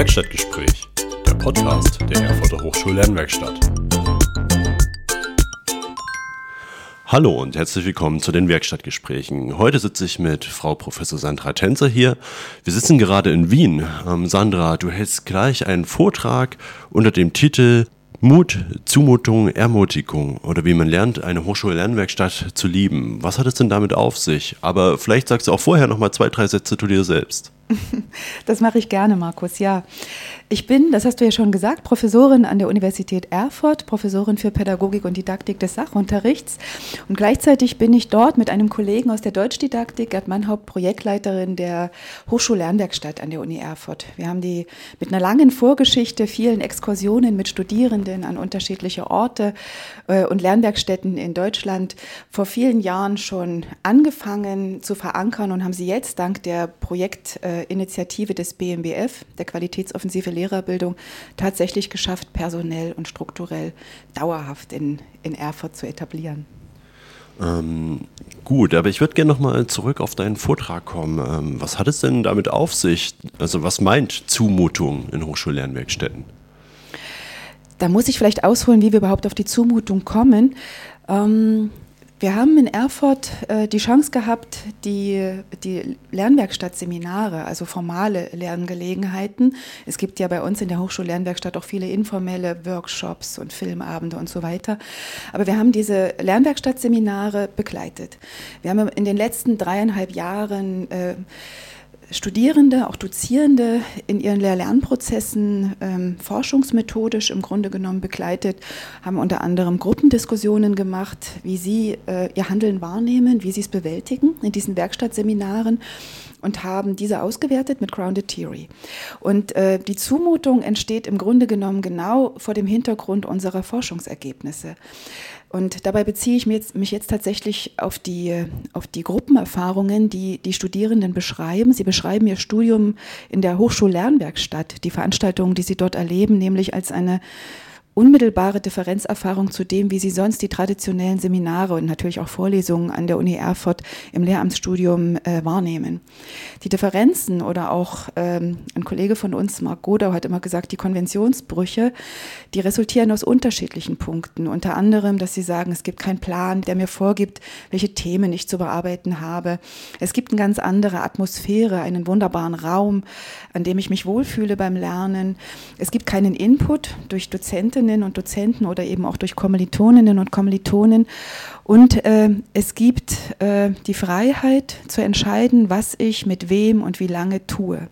Werkstattgespräch, der Podcast der Erfurter Hochschullernwerkstatt. Hallo und herzlich willkommen zu den Werkstattgesprächen. Heute sitze ich mit Frau Professor Sandra Tänzer hier. Wir sitzen gerade in Wien. Ähm, Sandra, du hältst gleich einen Vortrag unter dem Titel Mut, Zumutung, Ermutigung oder wie man lernt, eine Hochschullernwerkstatt zu lieben. Was hat es denn damit auf sich? Aber vielleicht sagst du auch vorher noch mal zwei, drei Sätze zu dir selbst. Das mache ich gerne, Markus. Ja, ich bin, das hast du ja schon gesagt, Professorin an der Universität Erfurt, Professorin für Pädagogik und Didaktik des Sachunterrichts. Und gleichzeitig bin ich dort mit einem Kollegen aus der Deutschdidaktik, Gerd Mannhaupt, Projektleiterin der Hochschullernwerkstatt an der Uni Erfurt. Wir haben die mit einer langen Vorgeschichte, vielen Exkursionen mit Studierenden an unterschiedliche Orte äh, und Lernwerkstätten in Deutschland vor vielen Jahren schon angefangen zu verankern und haben sie jetzt dank der Projektinitiative des BMBF, der Qualitätsoffensive Lehrerbildung tatsächlich geschafft, personell und strukturell dauerhaft in, in Erfurt zu etablieren. Ähm, gut, aber ich würde gerne nochmal zurück auf deinen Vortrag kommen. Ähm, was hat es denn damit auf sich? Also was meint Zumutung in Hochschullernwerkstätten? Da muss ich vielleicht ausholen, wie wir überhaupt auf die Zumutung kommen. Ähm, wir haben in Erfurt äh, die Chance gehabt, die, die Lernwerkstattseminare, also formale Lerngelegenheiten. Es gibt ja bei uns in der Hochschullernwerkstatt auch viele informelle Workshops und Filmabende und so weiter. Aber wir haben diese Lernwerkstattseminare begleitet. Wir haben in den letzten dreieinhalb Jahren äh, Studierende, auch Dozierende in ihren Lehr-Lernprozessen ähm, forschungsmethodisch im Grunde genommen begleitet, haben unter anderem Gruppendiskussionen gemacht, wie sie äh, ihr Handeln wahrnehmen, wie sie es bewältigen in diesen Werkstattseminaren und haben diese ausgewertet mit Grounded Theory. Und äh, die Zumutung entsteht im Grunde genommen genau vor dem Hintergrund unserer Forschungsergebnisse. Und dabei beziehe ich mich jetzt, mich jetzt tatsächlich auf die, auf die Gruppenerfahrungen, die die Studierenden beschreiben. Sie beschreiben ihr Studium in der Hochschullernwerkstatt, die Veranstaltungen, die sie dort erleben, nämlich als eine unmittelbare Differenzerfahrung zu dem, wie sie sonst die traditionellen Seminare und natürlich auch Vorlesungen an der Uni Erfurt im Lehramtsstudium äh, wahrnehmen. Die Differenzen oder auch ähm, ein Kollege von uns, Marc Godau, hat immer gesagt, die Konventionsbrüche, die resultieren aus unterschiedlichen Punkten. Unter anderem, dass sie sagen, es gibt keinen Plan, der mir vorgibt, welche Themen ich zu bearbeiten habe. Es gibt eine ganz andere Atmosphäre, einen wunderbaren Raum, an dem ich mich wohlfühle beim Lernen. Es gibt keinen Input durch Dozenten Dozentinnen und Dozenten oder eben auch durch Kommilitoninnen und Kommilitonen. Und äh, es gibt äh, die Freiheit zu entscheiden, was ich mit wem und wie lange tue.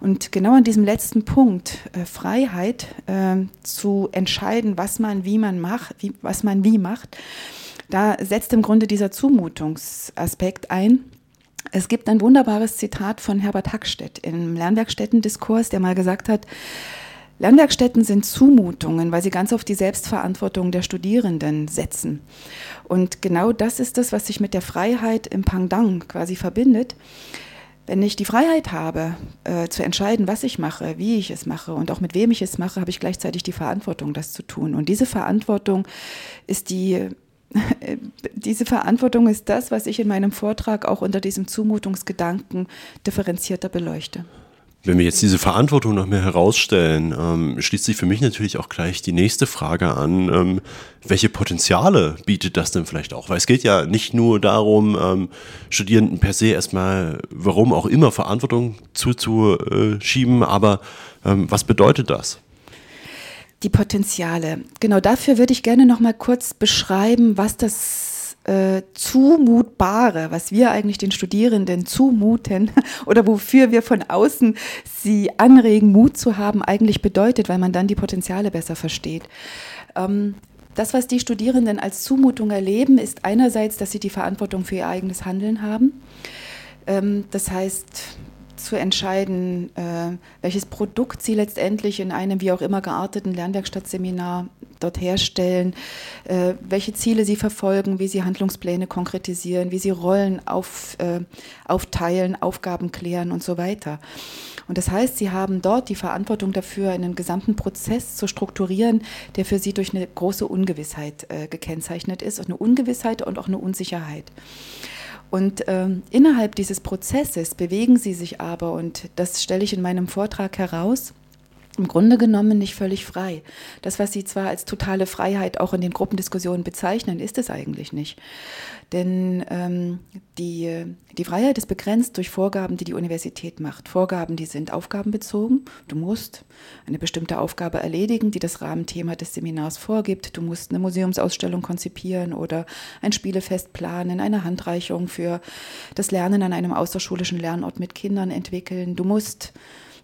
Und genau an diesem letzten Punkt, äh, Freiheit äh, zu entscheiden, was man wie man macht, wie, was man wie macht, da setzt im Grunde dieser Zumutungsaspekt ein. Es gibt ein wunderbares Zitat von Herbert Hackstedt im Lernwerkstättendiskurs, der mal gesagt hat, Lernwerkstätten sind Zumutungen, weil sie ganz auf die Selbstverantwortung der Studierenden setzen. Und genau das ist das, was sich mit der Freiheit im Pangdang quasi verbindet. Wenn ich die Freiheit habe, äh, zu entscheiden, was ich mache, wie ich es mache und auch mit wem ich es mache, habe ich gleichzeitig die Verantwortung, das zu tun. Und diese Verantwortung ist die diese Verantwortung ist das, was ich in meinem Vortrag auch unter diesem Zumutungsgedanken differenzierter beleuchte. Wenn wir jetzt diese Verantwortung noch mehr herausstellen, ähm, schließt sich für mich natürlich auch gleich die nächste Frage an, ähm, welche Potenziale bietet das denn vielleicht auch? Weil es geht ja nicht nur darum, ähm, Studierenden per se erstmal, warum auch immer, Verantwortung zuzuschieben, aber ähm, was bedeutet das? Die Potenziale. Genau dafür würde ich gerne noch mal kurz beschreiben, was das äh, zumutbare, was wir eigentlich den Studierenden zumuten oder wofür wir von außen sie anregen, Mut zu haben, eigentlich bedeutet, weil man dann die Potenziale besser versteht. Ähm, das, was die Studierenden als Zumutung erleben, ist einerseits, dass sie die Verantwortung für ihr eigenes Handeln haben. Ähm, das heißt, zu entscheiden, äh, welches Produkt sie letztendlich in einem wie auch immer gearteten Lernwerkstattseminar dort herstellen, äh, welche Ziele sie verfolgen, wie sie Handlungspläne konkretisieren, wie sie Rollen auf, äh, aufteilen, Aufgaben klären und so weiter. Und das heißt, sie haben dort die Verantwortung dafür, einen gesamten Prozess zu strukturieren, der für sie durch eine große Ungewissheit gekennzeichnet ist, eine Ungewissheit und auch eine Unsicherheit. Und ähm, innerhalb dieses Prozesses bewegen sie sich aber, und das stelle ich in meinem Vortrag heraus, im Grunde genommen nicht völlig frei. Das, was Sie zwar als totale Freiheit auch in den Gruppendiskussionen bezeichnen, ist es eigentlich nicht. Denn ähm, die, die Freiheit ist begrenzt durch Vorgaben, die die Universität macht. Vorgaben, die sind aufgabenbezogen. Du musst eine bestimmte Aufgabe erledigen, die das Rahmenthema des Seminars vorgibt. Du musst eine Museumsausstellung konzipieren oder ein Spielefest planen, eine Handreichung für das Lernen an einem außerschulischen Lernort mit Kindern entwickeln. Du musst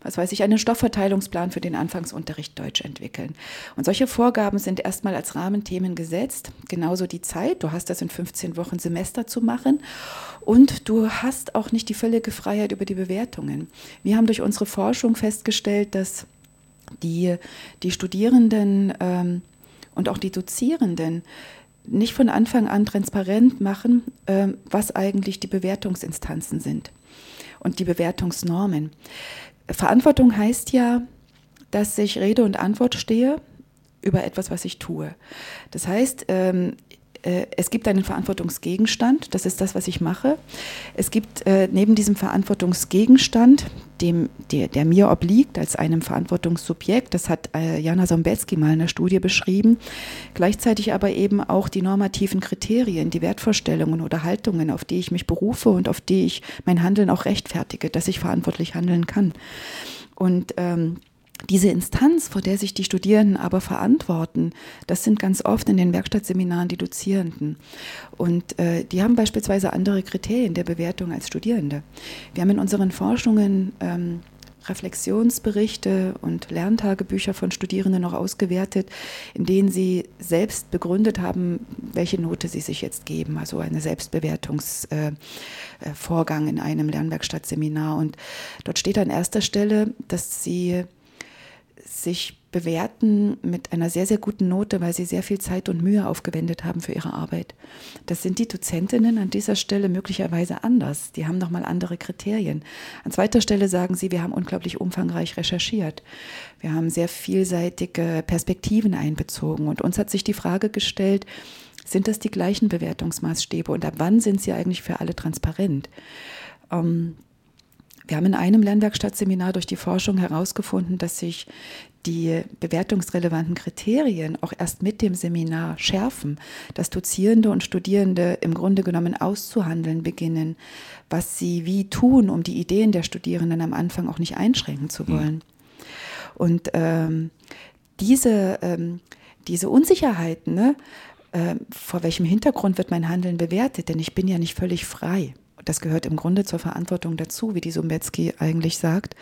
was weiß ich, einen Stoffverteilungsplan für den Anfangsunterricht Deutsch entwickeln. Und solche Vorgaben sind erstmal als Rahmenthemen gesetzt. Genauso die Zeit. Du hast das in 15 Wochen Semester zu machen. Und du hast auch nicht die völlige Freiheit über die Bewertungen. Wir haben durch unsere Forschung festgestellt, dass die, die Studierenden ähm, und auch die Dozierenden nicht von Anfang an transparent machen, äh, was eigentlich die Bewertungsinstanzen sind und die Bewertungsnormen. Verantwortung heißt ja, dass ich Rede und Antwort stehe über etwas, was ich tue. Das heißt, ähm, äh, es gibt einen Verantwortungsgegenstand, das ist das, was ich mache. Es gibt äh, neben diesem Verantwortungsgegenstand, dem, der, der, mir obliegt als einem Verantwortungssubjekt, das hat äh, Jana Sombetski mal in der Studie beschrieben, gleichzeitig aber eben auch die normativen Kriterien, die Wertvorstellungen oder Haltungen, auf die ich mich berufe und auf die ich mein Handeln auch rechtfertige, dass ich verantwortlich handeln kann. Und ähm, diese Instanz, vor der sich die Studierenden aber verantworten, das sind ganz oft in den Werkstattseminaren die Dozierenden. Und äh, die haben beispielsweise andere Kriterien der Bewertung als Studierende. Wir haben in unseren Forschungen ähm, Reflexionsberichte und Lerntagebücher von Studierenden noch ausgewertet, in denen sie selbst begründet haben, welche Note sie sich jetzt geben, also eine Selbstbewertungsvorgang äh, äh in einem Lernwerkstattseminar. Und dort steht an erster Stelle, dass sie sich bewerten mit einer sehr, sehr guten Note, weil sie sehr viel Zeit und Mühe aufgewendet haben für ihre Arbeit. Das sind die Dozentinnen an dieser Stelle möglicherweise anders. Die haben nochmal andere Kriterien. An zweiter Stelle sagen sie, wir haben unglaublich umfangreich recherchiert. Wir haben sehr vielseitige Perspektiven einbezogen und uns hat sich die Frage gestellt, sind das die gleichen Bewertungsmaßstäbe und ab wann sind sie eigentlich für alle transparent? Ähm, wir haben in einem Lernwerkstattseminar durch die Forschung herausgefunden, dass sich die bewertungsrelevanten Kriterien auch erst mit dem Seminar schärfen, dass Dozierende und Studierende im Grunde genommen auszuhandeln beginnen, was sie wie tun, um die Ideen der Studierenden am Anfang auch nicht einschränken zu hm. wollen. Und ähm, diese, ähm, diese Unsicherheiten, ne, äh, vor welchem Hintergrund wird mein Handeln bewertet, denn ich bin ja nicht völlig frei das gehört im Grunde zur Verantwortung dazu, wie die Sumbetsky eigentlich sagt.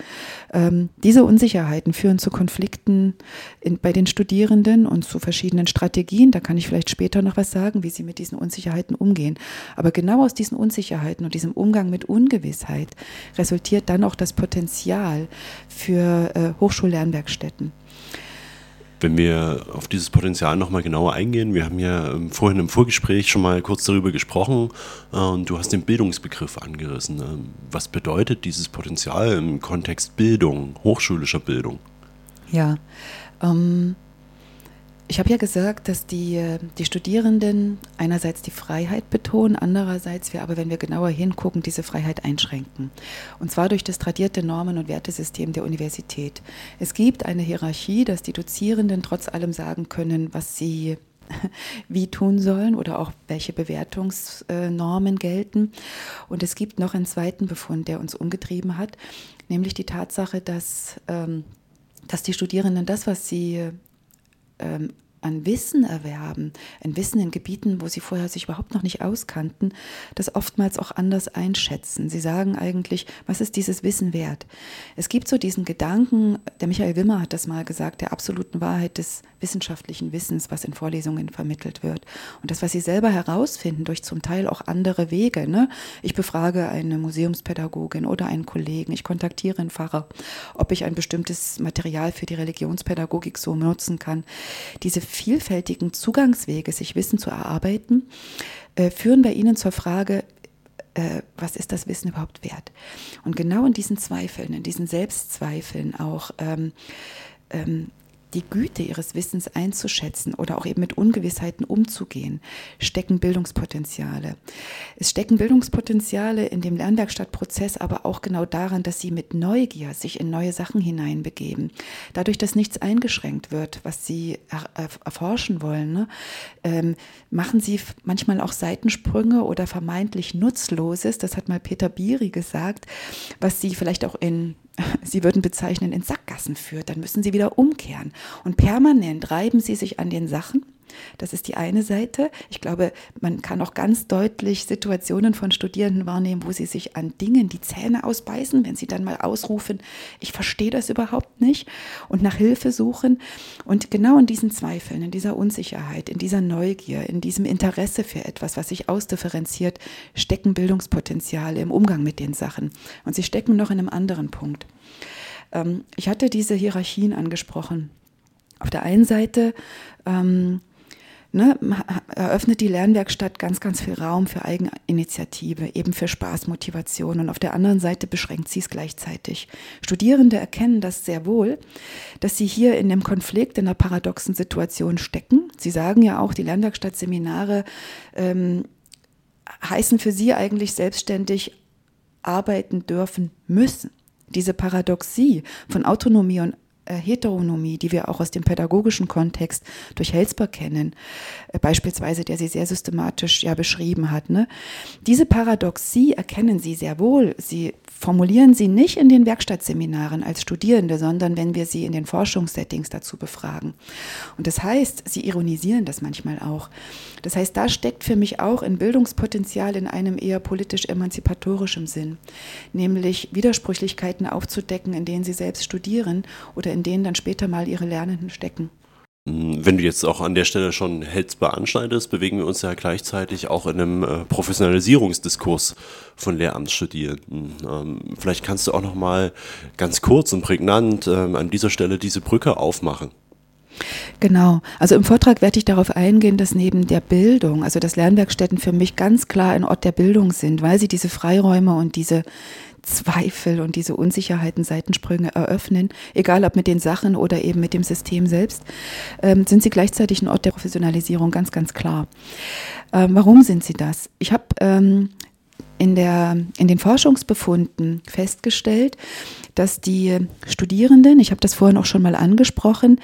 Ähm, diese Unsicherheiten führen zu Konflikten in, bei den Studierenden und zu verschiedenen Strategien. Da kann ich vielleicht später noch was sagen, wie sie mit diesen Unsicherheiten umgehen. Aber genau aus diesen Unsicherheiten und diesem Umgang mit Ungewissheit resultiert dann auch das Potenzial für äh, Hochschullernwerkstätten. Wenn wir auf dieses Potenzial nochmal genauer eingehen, wir haben ja ähm, vorhin im Vorgespräch schon mal kurz darüber gesprochen äh, und du hast den Bildungsbegriff angerissen. Ähm, was bedeutet dieses Potenzial im Kontext Bildung, hochschulischer Bildung? Ja, ähm, ich habe ja gesagt, dass die, die Studierenden einerseits die Freiheit betonen, andererseits wir aber, wenn wir genauer hingucken, diese Freiheit einschränken. Und zwar durch das tradierte Normen- und Wertesystem der Universität. Es gibt eine Hierarchie, dass die Dozierenden trotz allem sagen können, was sie wie tun sollen oder auch welche Bewertungsnormen gelten. Und es gibt noch einen zweiten Befund, der uns umgetrieben hat, nämlich die Tatsache, dass, ähm, dass die Studierenden das, was sie ähm, an Wissen erwerben, ein Wissen in Gebieten, wo sie vorher sich überhaupt noch nicht auskannten, das oftmals auch anders einschätzen. Sie sagen eigentlich, was ist dieses Wissen wert? Es gibt so diesen Gedanken, der Michael Wimmer hat das mal gesagt, der absoluten Wahrheit des wissenschaftlichen Wissens, was in Vorlesungen vermittelt wird. Und das, was sie selber herausfinden, durch zum Teil auch andere Wege. Ne? Ich befrage eine Museumspädagogin oder einen Kollegen, ich kontaktiere einen Pfarrer, ob ich ein bestimmtes Material für die Religionspädagogik so nutzen kann. Diese vielfältigen Zugangswege, sich Wissen zu erarbeiten, äh, führen bei Ihnen zur Frage, äh, was ist das Wissen überhaupt wert? Und genau in diesen Zweifeln, in diesen Selbstzweifeln auch, ähm, ähm, die Güte ihres Wissens einzuschätzen oder auch eben mit Ungewissheiten umzugehen, stecken Bildungspotenziale. Es stecken Bildungspotenziale in dem Lernwerkstattprozess aber auch genau daran, dass sie mit Neugier sich in neue Sachen hineinbegeben. Dadurch, dass nichts eingeschränkt wird, was sie er erforschen wollen, ne, ähm, machen sie manchmal auch Seitensprünge oder vermeintlich Nutzloses, das hat mal Peter Biri gesagt, was sie vielleicht auch in Sie würden bezeichnen, in Sackgassen führt, dann müssen Sie wieder umkehren. Und permanent reiben Sie sich an den Sachen das ist die eine Seite. Ich glaube, man kann auch ganz deutlich Situationen von Studierenden wahrnehmen, wo sie sich an Dingen die Zähne ausbeißen, wenn sie dann mal ausrufen, ich verstehe das überhaupt nicht und nach Hilfe suchen. Und genau in diesen Zweifeln, in dieser Unsicherheit, in dieser Neugier, in diesem Interesse für etwas, was sich ausdifferenziert, stecken Bildungspotenziale im Umgang mit den Sachen. Und sie stecken noch in einem anderen Punkt. Ähm, ich hatte diese Hierarchien angesprochen. Auf der einen Seite ähm, ne, eröffnet die Lernwerkstatt ganz, ganz viel Raum für Eigeninitiative, eben für Spaßmotivation. Und auf der anderen Seite beschränkt sie es gleichzeitig. Studierende erkennen das sehr wohl, dass sie hier in dem Konflikt, in einer paradoxen Situation stecken. Sie sagen ja auch, die Lernwerkstattseminare ähm, heißen für sie eigentlich selbstständig arbeiten dürfen müssen. Diese Paradoxie von Autonomie und Heteronomie, die wir auch aus dem pädagogischen Kontext durch Helsper kennen, äh, beispielsweise, der sie sehr systematisch ja beschrieben hat. Ne? Diese Paradoxie erkennen sie sehr wohl. Sie formulieren sie nicht in den Werkstattseminaren als Studierende, sondern wenn wir sie in den Forschungssettings dazu befragen. Und das heißt, sie ironisieren das manchmal auch. Das heißt, da steckt für mich auch ein Bildungspotenzial in einem eher politisch emanzipatorischen Sinn, nämlich Widersprüchlichkeiten aufzudecken, in denen sie selbst studieren oder in denen dann später mal ihre Lernenden stecken. Wenn du jetzt auch an der Stelle schon Helzbar anschneidest, bewegen wir uns ja gleichzeitig auch in einem äh, Professionalisierungsdiskurs von Lehramtsstudierenden. Ähm, vielleicht kannst du auch noch mal ganz kurz und prägnant ähm, an dieser Stelle diese Brücke aufmachen. Genau. Also im Vortrag werde ich darauf eingehen, dass neben der Bildung, also dass Lernwerkstätten für mich ganz klar ein Ort der Bildung sind, weil sie diese Freiräume und diese Zweifel und diese Unsicherheiten, Seitensprünge eröffnen, egal ob mit den Sachen oder eben mit dem System selbst, ähm, sind sie gleichzeitig ein Ort der Professionalisierung, ganz, ganz klar. Ähm, warum sind sie das? Ich habe ähm, in, in den Forschungsbefunden festgestellt, dass die Studierenden, ich habe das vorhin auch schon mal angesprochen,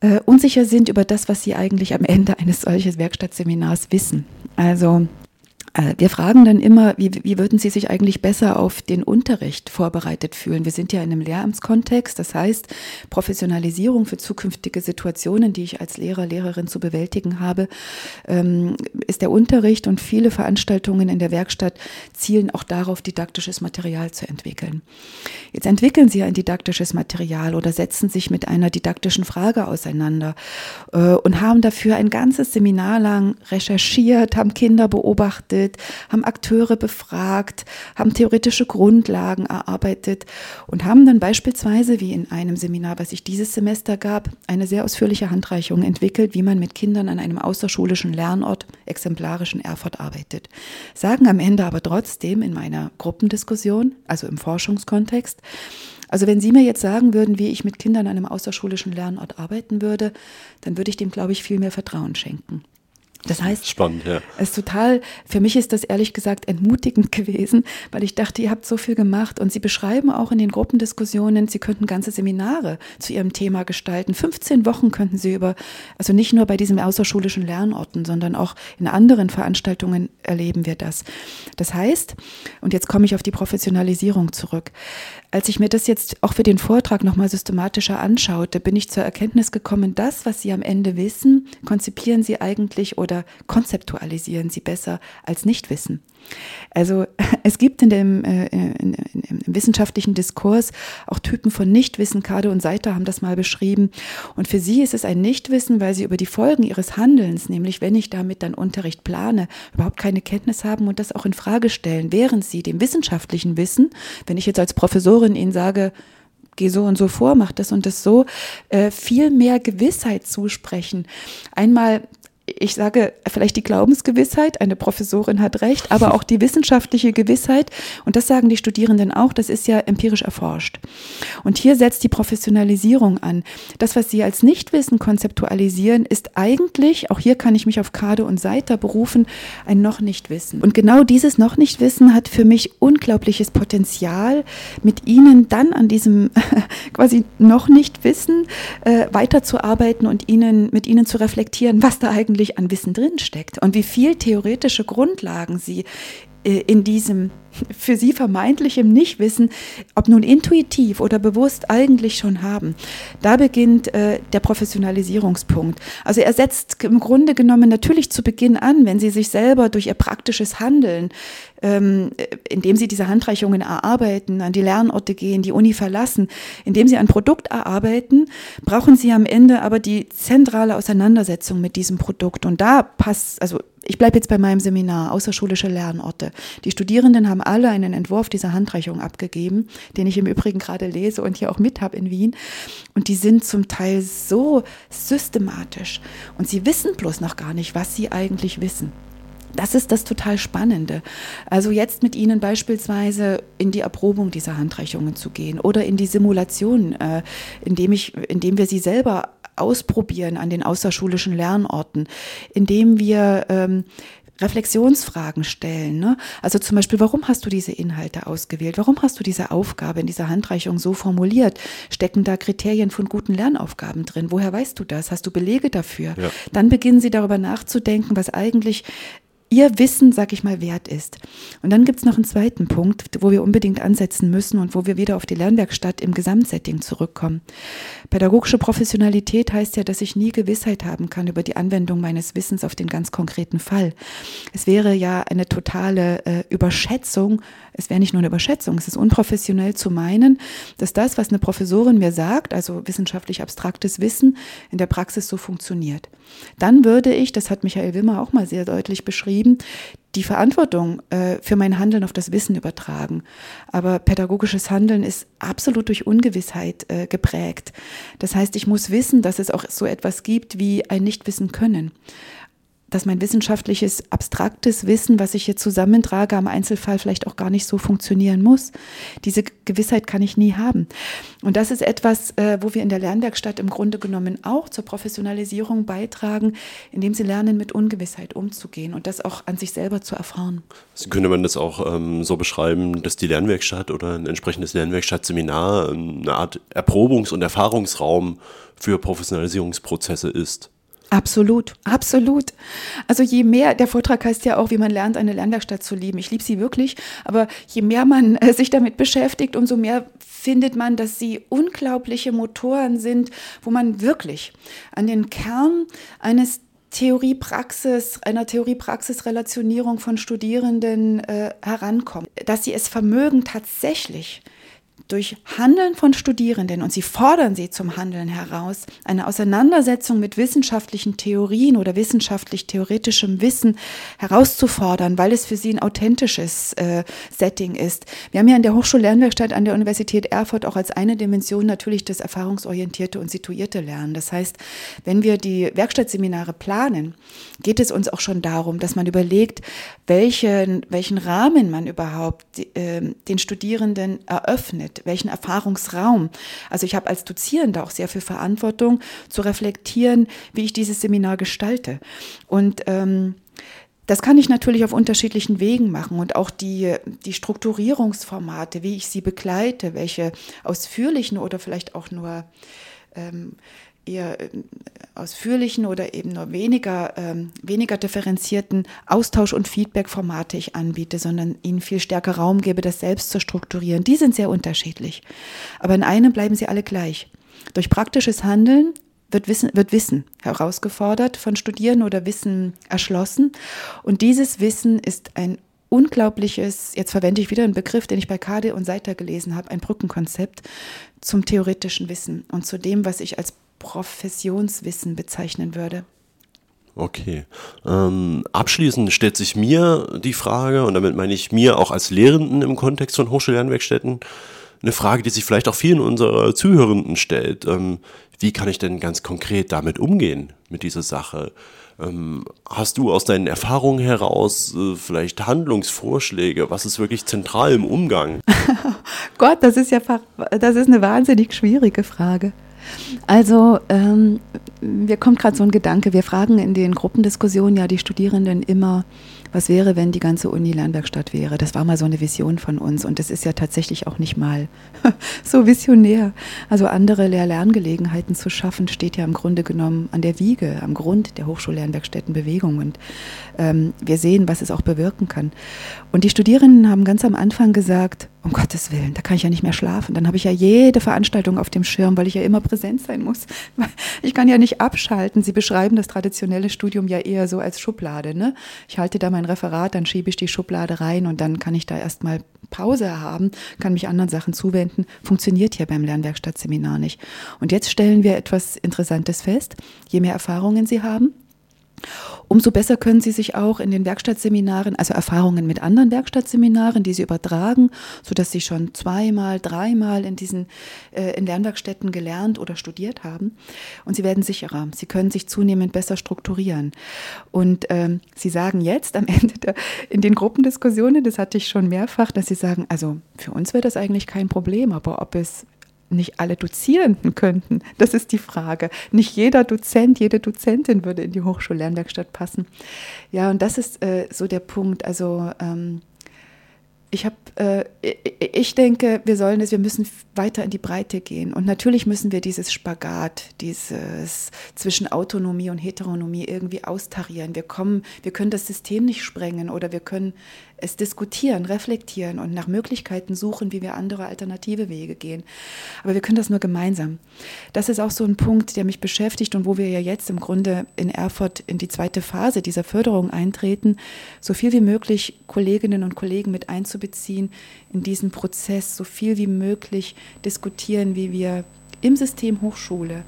äh, unsicher sind über das, was sie eigentlich am Ende eines solchen Werkstattseminars wissen. Also wir fragen dann immer, wie, wie würden Sie sich eigentlich besser auf den Unterricht vorbereitet fühlen? Wir sind ja in einem Lehramtskontext, das heißt Professionalisierung für zukünftige Situationen, die ich als Lehrer, Lehrerin zu bewältigen habe, ähm, ist der Unterricht und viele Veranstaltungen in der Werkstatt zielen auch darauf, didaktisches Material zu entwickeln. Jetzt entwickeln Sie ein didaktisches Material oder setzen sich mit einer didaktischen Frage auseinander äh, und haben dafür ein ganzes Seminar lang recherchiert, haben Kinder beobachtet, entwickelt, haben Akteure befragt, haben theoretische Grundlagen erarbeitet und haben dann beispielsweise, wie in einem Seminar, was ich dieses Semester gab, eine sehr ausführliche Handreichung entwickelt, wie man mit Kindern an einem außerschulischen Lernort, exemplarischen Erfurt, arbeitet. Sagen am Ende aber trotzdem in meiner Gruppendiskussion, also im Forschungskontext, also wenn Sie mir jetzt sagen würden, wie ich mit Kindern an einem außerschulischen Lernort arbeiten würde, dann würde ich dem, glaube ich, viel mehr Vertrauen schenken. Das heißt, spannend, ja. Es ist total, für mich ist das ehrlich gesagt entmutigend gewesen, weil ich dachte, ihr habt so viel gemacht und Sie beschreiben auch in den Gruppendiskussionen, Sie könnten ganze Seminare zu Ihrem Thema gestalten. 15 Wochen könnten Sie über, also nicht nur bei diesen außerschulischen Lernorten, sondern auch in anderen Veranstaltungen erleben wir das. Das heißt, und jetzt komme ich auf die Professionalisierung zurück. Als ich mir das jetzt auch für den Vortrag nochmal systematischer anschaute, bin ich zur Erkenntnis gekommen, das, was Sie am Ende wissen, konzipieren Sie eigentlich oder konzeptualisieren Sie besser als Nichtwissen. Also es gibt in dem äh, in, in, im wissenschaftlichen Diskurs auch Typen von Nichtwissen. Kade und Seiter haben das mal beschrieben. Und für sie ist es ein Nichtwissen, weil sie über die Folgen ihres Handelns, nämlich wenn ich damit dann Unterricht plane, überhaupt keine Kenntnis haben und das auch in Frage stellen, während sie dem wissenschaftlichen Wissen, wenn ich jetzt als Professorin ihnen sage, geh so und so vor, mach das und das so, äh, viel mehr Gewissheit zusprechen. Einmal ich sage vielleicht die Glaubensgewissheit, eine Professorin hat recht, aber auch die wissenschaftliche Gewissheit. Und das sagen die Studierenden auch, das ist ja empirisch erforscht. Und hier setzt die Professionalisierung an. Das, was Sie als Nichtwissen konzeptualisieren, ist eigentlich, auch hier kann ich mich auf Kade und Seiter berufen, ein noch nicht Wissen. Und genau dieses noch nicht Wissen hat für mich unglaubliches Potenzial, mit Ihnen dann an diesem quasi noch nicht Wissen äh, weiterzuarbeiten und Ihnen, mit Ihnen zu reflektieren, was da eigentlich an Wissen drinsteckt und wie viel theoretische Grundlagen Sie äh, in diesem für sie vermeintlichem Nichtwissen, ob nun intuitiv oder bewusst eigentlich schon haben. Da beginnt äh, der Professionalisierungspunkt. Also er setzt im Grunde genommen natürlich zu Beginn an, wenn sie sich selber durch ihr praktisches Handeln, ähm, indem sie diese Handreichungen erarbeiten, an die Lernorte gehen, die Uni verlassen, indem sie ein Produkt erarbeiten, brauchen sie am Ende aber die zentrale Auseinandersetzung mit diesem Produkt. Und da passt, also ich bleibe jetzt bei meinem Seminar, außerschulische Lernorte. Die Studierenden haben alle einen Entwurf dieser Handreichung abgegeben, den ich im Übrigen gerade lese und hier auch mit habe in Wien. Und die sind zum Teil so systematisch. Und sie wissen bloß noch gar nicht, was sie eigentlich wissen. Das ist das total Spannende. Also jetzt mit Ihnen beispielsweise in die Erprobung dieser Handreichungen zu gehen oder in die Simulation, äh, indem, ich, indem wir sie selber ausprobieren an den außerschulischen Lernorten, indem wir ähm, Reflexionsfragen stellen. Ne? Also zum Beispiel, warum hast du diese Inhalte ausgewählt? Warum hast du diese Aufgabe in dieser Handreichung so formuliert? Stecken da Kriterien von guten Lernaufgaben drin? Woher weißt du das? Hast du Belege dafür? Ja. Dann beginnen sie darüber nachzudenken, was eigentlich ihr Wissen, sag ich mal, wert ist. Und dann gibt es noch einen zweiten Punkt, wo wir unbedingt ansetzen müssen und wo wir wieder auf die Lernwerkstatt im Gesamtsetting zurückkommen. Pädagogische Professionalität heißt ja, dass ich nie Gewissheit haben kann über die Anwendung meines Wissens auf den ganz konkreten Fall. Es wäre ja eine totale äh, Überschätzung, es wäre nicht nur eine Überschätzung, es ist unprofessionell zu meinen, dass das, was eine Professorin mir sagt, also wissenschaftlich abstraktes Wissen, in der Praxis so funktioniert. Dann würde ich, das hat Michael Wimmer auch mal sehr deutlich beschrieben, die Verantwortung äh, für mein Handeln auf das Wissen übertragen. Aber pädagogisches Handeln ist absolut durch Ungewissheit äh, geprägt. Das heißt, ich muss wissen, dass es auch so etwas gibt wie ein Nichtwissen können dass mein wissenschaftliches, abstraktes Wissen, was ich hier zusammentrage, am Einzelfall vielleicht auch gar nicht so funktionieren muss. Diese Gewissheit kann ich nie haben. Und das ist etwas, äh, wo wir in der Lernwerkstatt im Grunde genommen auch zur Professionalisierung beitragen, indem sie lernen, mit Ungewissheit umzugehen und das auch an sich selber zu erfahren. Also könnte man das auch ähm, so beschreiben, dass die Lernwerkstatt oder ein entsprechendes Lernwerkstattseminar eine Art Erprobungs- und Erfahrungsraum für Professionalisierungsprozesse ist? Absolut, absolut. Also je mehr, der Vortrag heißt ja auch, wie man lernt, eine Lernwerkstatt zu lieben. Ich liebe sie wirklich, aber je mehr man äh, sich damit beschäftigt, umso mehr findet man, dass sie unglaubliche Motoren sind, wo man wirklich an den Kern eines Theorie-Praxis, einer Theorie-Praxis-Relationierung von Studierenden äh, herankommt, dass sie es vermögen, tatsächlich durch Handeln von Studierenden, und sie fordern sie zum Handeln heraus, eine Auseinandersetzung mit wissenschaftlichen Theorien oder wissenschaftlich-theoretischem Wissen herauszufordern, weil es für sie ein authentisches äh, Setting ist. Wir haben ja in der Hochschullernwerkstatt an der Universität Erfurt auch als eine Dimension natürlich das erfahrungsorientierte und situierte Lernen. Das heißt, wenn wir die Werkstattseminare planen, geht es uns auch schon darum, dass man überlegt, welchen, welchen Rahmen man überhaupt äh, den Studierenden eröffnet mit welchen Erfahrungsraum. Also ich habe als Dozierende auch sehr viel Verantwortung zu reflektieren, wie ich dieses Seminar gestalte. Und ähm, das kann ich natürlich auf unterschiedlichen Wegen machen und auch die, die Strukturierungsformate, wie ich sie begleite, welche ausführlichen oder vielleicht auch nur ähm, eher äh, ausführlichen oder eben nur weniger, ähm, weniger differenzierten Austausch- und Feedback-Formate ich anbiete, sondern ihnen viel stärker Raum gebe, das selbst zu strukturieren. Die sind sehr unterschiedlich. Aber in einem bleiben sie alle gleich. Durch praktisches Handeln wird Wissen, wird Wissen herausgefordert von Studierenden oder Wissen erschlossen. Und dieses Wissen ist ein unglaubliches, jetzt verwende ich wieder einen Begriff, den ich bei Kade und Seiter gelesen habe, ein Brückenkonzept zum theoretischen Wissen und zu dem, was ich als Professionswissen bezeichnen würde. Okay. Ähm, abschließend stellt sich mir die Frage, und damit meine ich mir auch als Lehrenden im Kontext von Hochschullernwerkstätten, eine Frage, die sich vielleicht auch vielen unserer Zuhörenden stellt. Ähm, wie kann ich denn ganz konkret damit umgehen, mit dieser Sache? Ähm, hast du aus deinen Erfahrungen heraus äh, vielleicht Handlungsvorschläge? Was ist wirklich zentral im Umgang? Gott, das ist ja das ist eine wahnsinnig schwierige Frage. Also, ähm, mir kommt gerade so ein Gedanke. Wir fragen in den Gruppendiskussionen ja die Studierenden immer, was wäre, wenn die ganze Uni Lernwerkstatt wäre. Das war mal so eine Vision von uns und das ist ja tatsächlich auch nicht mal so visionär. Also andere Lehr-Lerngelegenheiten zu schaffen, steht ja im Grunde genommen an der Wiege, am Grund der Hochschullernwerkstättenbewegung und ähm, wir sehen, was es auch bewirken kann. Und die Studierenden haben ganz am Anfang gesagt, um Gottes Willen, da kann ich ja nicht mehr schlafen. Dann habe ich ja jede Veranstaltung auf dem Schirm, weil ich ja immer präsent sein muss. Ich kann ja nicht abschalten. Sie beschreiben das traditionelle Studium ja eher so als Schublade. Ne? Ich halte da mein Referat, dann schiebe ich die Schublade rein und dann kann ich da erstmal Pause haben, kann mich anderen Sachen zuwenden. Funktioniert hier beim Lernwerkstattseminar nicht. Und jetzt stellen wir etwas Interessantes fest. Je mehr Erfahrungen Sie haben, Umso besser können Sie sich auch in den Werkstattseminaren, also Erfahrungen mit anderen Werkstattseminaren, die Sie übertragen, sodass Sie schon zweimal, dreimal in diesen äh, in Lernwerkstätten gelernt oder studiert haben. Und Sie werden sicherer. Sie können sich zunehmend besser strukturieren. Und ähm, Sie sagen jetzt am Ende der, in den Gruppendiskussionen, das hatte ich schon mehrfach, dass Sie sagen, also für uns wäre das eigentlich kein Problem, aber ob es nicht alle Dozierenden könnten? Das ist die Frage. Nicht jeder Dozent, jede Dozentin würde in die Hochschullernwerkstatt passen. Ja, und das ist äh, so der Punkt. Also ähm, ich habe, äh, ich denke, wir sollen es, wir müssen weiter in die Breite gehen. Und natürlich müssen wir dieses Spagat, dieses zwischen Autonomie und Heteronomie irgendwie austarieren. Wir kommen, wir können das System nicht sprengen oder wir können es diskutieren, reflektieren und nach Möglichkeiten suchen, wie wir andere alternative Wege gehen. Aber wir können das nur gemeinsam. Das ist auch so ein Punkt, der mich beschäftigt und wo wir ja jetzt im Grunde in Erfurt in die zweite Phase dieser Förderung eintreten, so viel wie möglich Kolleginnen und Kollegen mit einzubeziehen in diesen Prozess, so viel wie möglich diskutieren, wie wir im System Hochschule,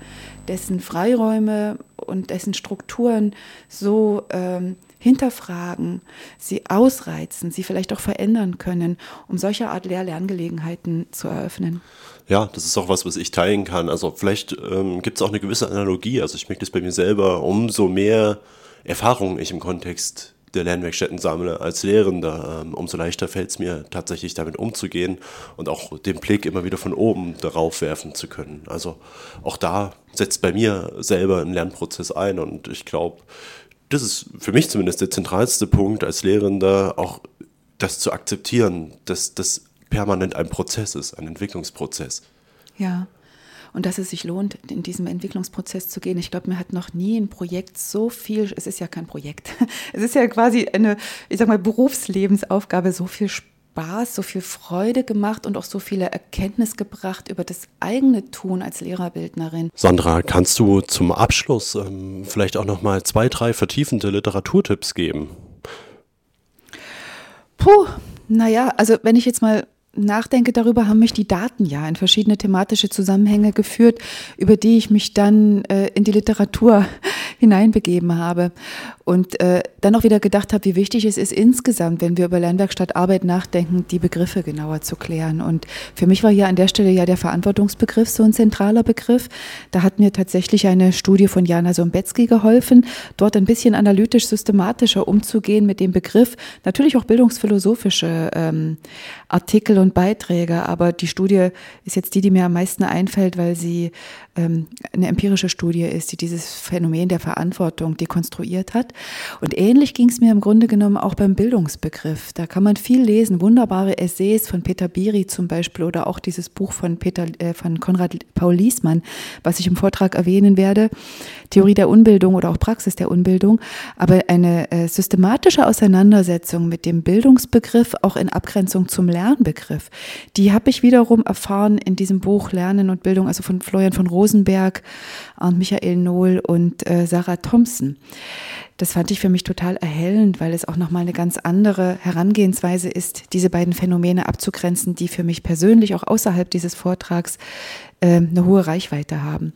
dessen Freiräume und dessen Strukturen so ähm, hinterfragen, sie ausreizen, sie vielleicht auch verändern können, um solche Art Lehr-Lerngelegenheiten zu eröffnen. Ja, das ist auch was, was ich teilen kann. Also vielleicht ähm, gibt es auch eine gewisse Analogie. Also ich merke das bei mir selber, umso mehr Erfahrungen ich im Kontext der Lernwerkstätten sammle als Lehrender, ähm, umso leichter fällt es mir tatsächlich damit umzugehen und auch den Blick immer wieder von oben darauf werfen zu können. Also auch da setzt bei mir selber ein Lernprozess ein und ich glaube, das ist für mich zumindest der zentralste Punkt als Lehrender, auch das zu akzeptieren, dass das permanent ein Prozess ist, ein Entwicklungsprozess. Ja. Und dass es sich lohnt, in diesem Entwicklungsprozess zu gehen. Ich glaube, mir hat noch nie ein Projekt so viel, es ist ja kein Projekt, es ist ja quasi eine, ich sag mal, Berufslebensaufgabe, so viel Spaß Spaß, so viel Freude gemacht und auch so viele Erkenntnis gebracht über das eigene Tun als Lehrerbildnerin. Sandra, kannst du zum Abschluss ähm, vielleicht auch noch mal zwei, drei vertiefende Literaturtipps geben? Puh, naja, also wenn ich jetzt mal nachdenke darüber, haben mich die Daten ja in verschiedene thematische Zusammenhänge geführt, über die ich mich dann äh, in die Literatur hineinbegeben habe und äh, dann auch wieder gedacht habe, wie wichtig es ist insgesamt, wenn wir über Lernwerkstattarbeit nachdenken, die Begriffe genauer zu klären. Und für mich war hier an der Stelle ja der Verantwortungsbegriff so ein zentraler Begriff. Da hat mir tatsächlich eine Studie von Jana Sombetzky geholfen, dort ein bisschen analytisch systematischer umzugehen mit dem Begriff, natürlich auch bildungsphilosophische ähm, Artikel und Beiträge, aber die Studie ist jetzt die, die mir am meisten einfällt, weil sie ähm, eine empirische Studie ist, die dieses Phänomen der Verantwortung dekonstruiert hat. Und ähnlich ging es mir im Grunde genommen auch beim Bildungsbegriff. Da kann man viel lesen, wunderbare Essays von Peter Biri zum Beispiel oder auch dieses Buch von Peter, äh, von Konrad Paul Liesmann, was ich im Vortrag erwähnen werde, Theorie der Unbildung oder auch Praxis der Unbildung. Aber eine äh, systematische Auseinandersetzung mit dem Bildungsbegriff, auch in Abgrenzung zum Lernbegriff, die habe ich wiederum erfahren in diesem Buch Lernen und Bildung, also von Florian von Rosenberg und Michael Nohl und äh, Sarah Thompson. Das fand ich für mich total erhellend, weil es auch nochmal eine ganz andere Herangehensweise ist, diese beiden Phänomene abzugrenzen, die für mich persönlich auch außerhalb dieses Vortrags eine hohe Reichweite haben.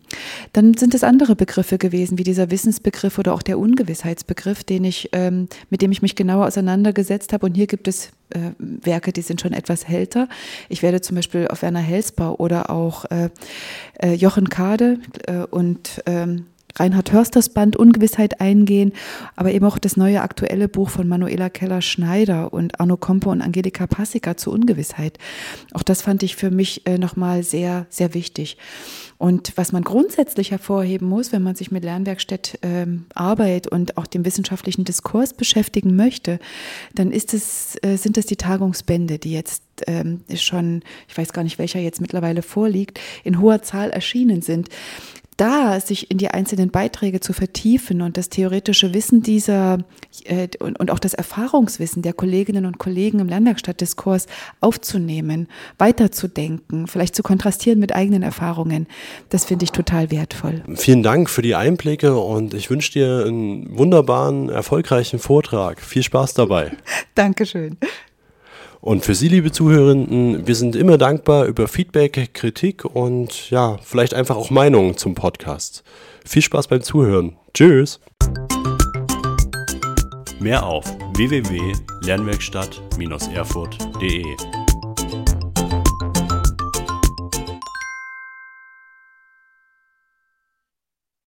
Dann sind es andere Begriffe gewesen, wie dieser Wissensbegriff oder auch der Ungewissheitsbegriff, den ich, ähm, mit dem ich mich genauer auseinandergesetzt habe. Und hier gibt es äh, Werke, die sind schon etwas älter. Ich werde zum Beispiel auf Werner Helsbau oder auch äh, äh Jochen Kade und ähm, Reinhard Hörsters Band Ungewissheit eingehen, aber eben auch das neue aktuelle Buch von Manuela Keller-Schneider und Arno Kompo und Angelika Passika zur Ungewissheit. Auch das fand ich für mich äh, nochmal sehr, sehr wichtig. Und was man grundsätzlich hervorheben muss, wenn man sich mit Lernwerkstatt ähm, Arbeit und auch dem wissenschaftlichen Diskurs beschäftigen möchte, dann ist es, äh, sind es die Tagungsbände, die jetzt ähm, schon, ich weiß gar nicht, welcher jetzt mittlerweile vorliegt, in hoher Zahl erschienen sind da sich in die einzelnen Beiträge zu vertiefen und das theoretische Wissen dieser äh, und, und, auch das Erfahrungswissen der Kolleginnen und Kollegen im Lernwerkstattdiskurs aufzunehmen, weiterzudenken, vielleicht zu kontrastieren mit eigenen Erfahrungen, das finde ich total wertvoll. Vielen Dank für die Einblicke und ich wünsche dir einen wunderbaren, erfolgreichen Vortrag. Viel Spaß dabei. Dankeschön. Und für Sie, liebe Zuhörenden, wir sind immer dankbar über Feedback, Kritik und ja, vielleicht einfach auch Meinungen zum Podcast. Viel Spaß beim Zuhören. Tschüss. Mehr auf www.lernwerkstatt-erfurt.de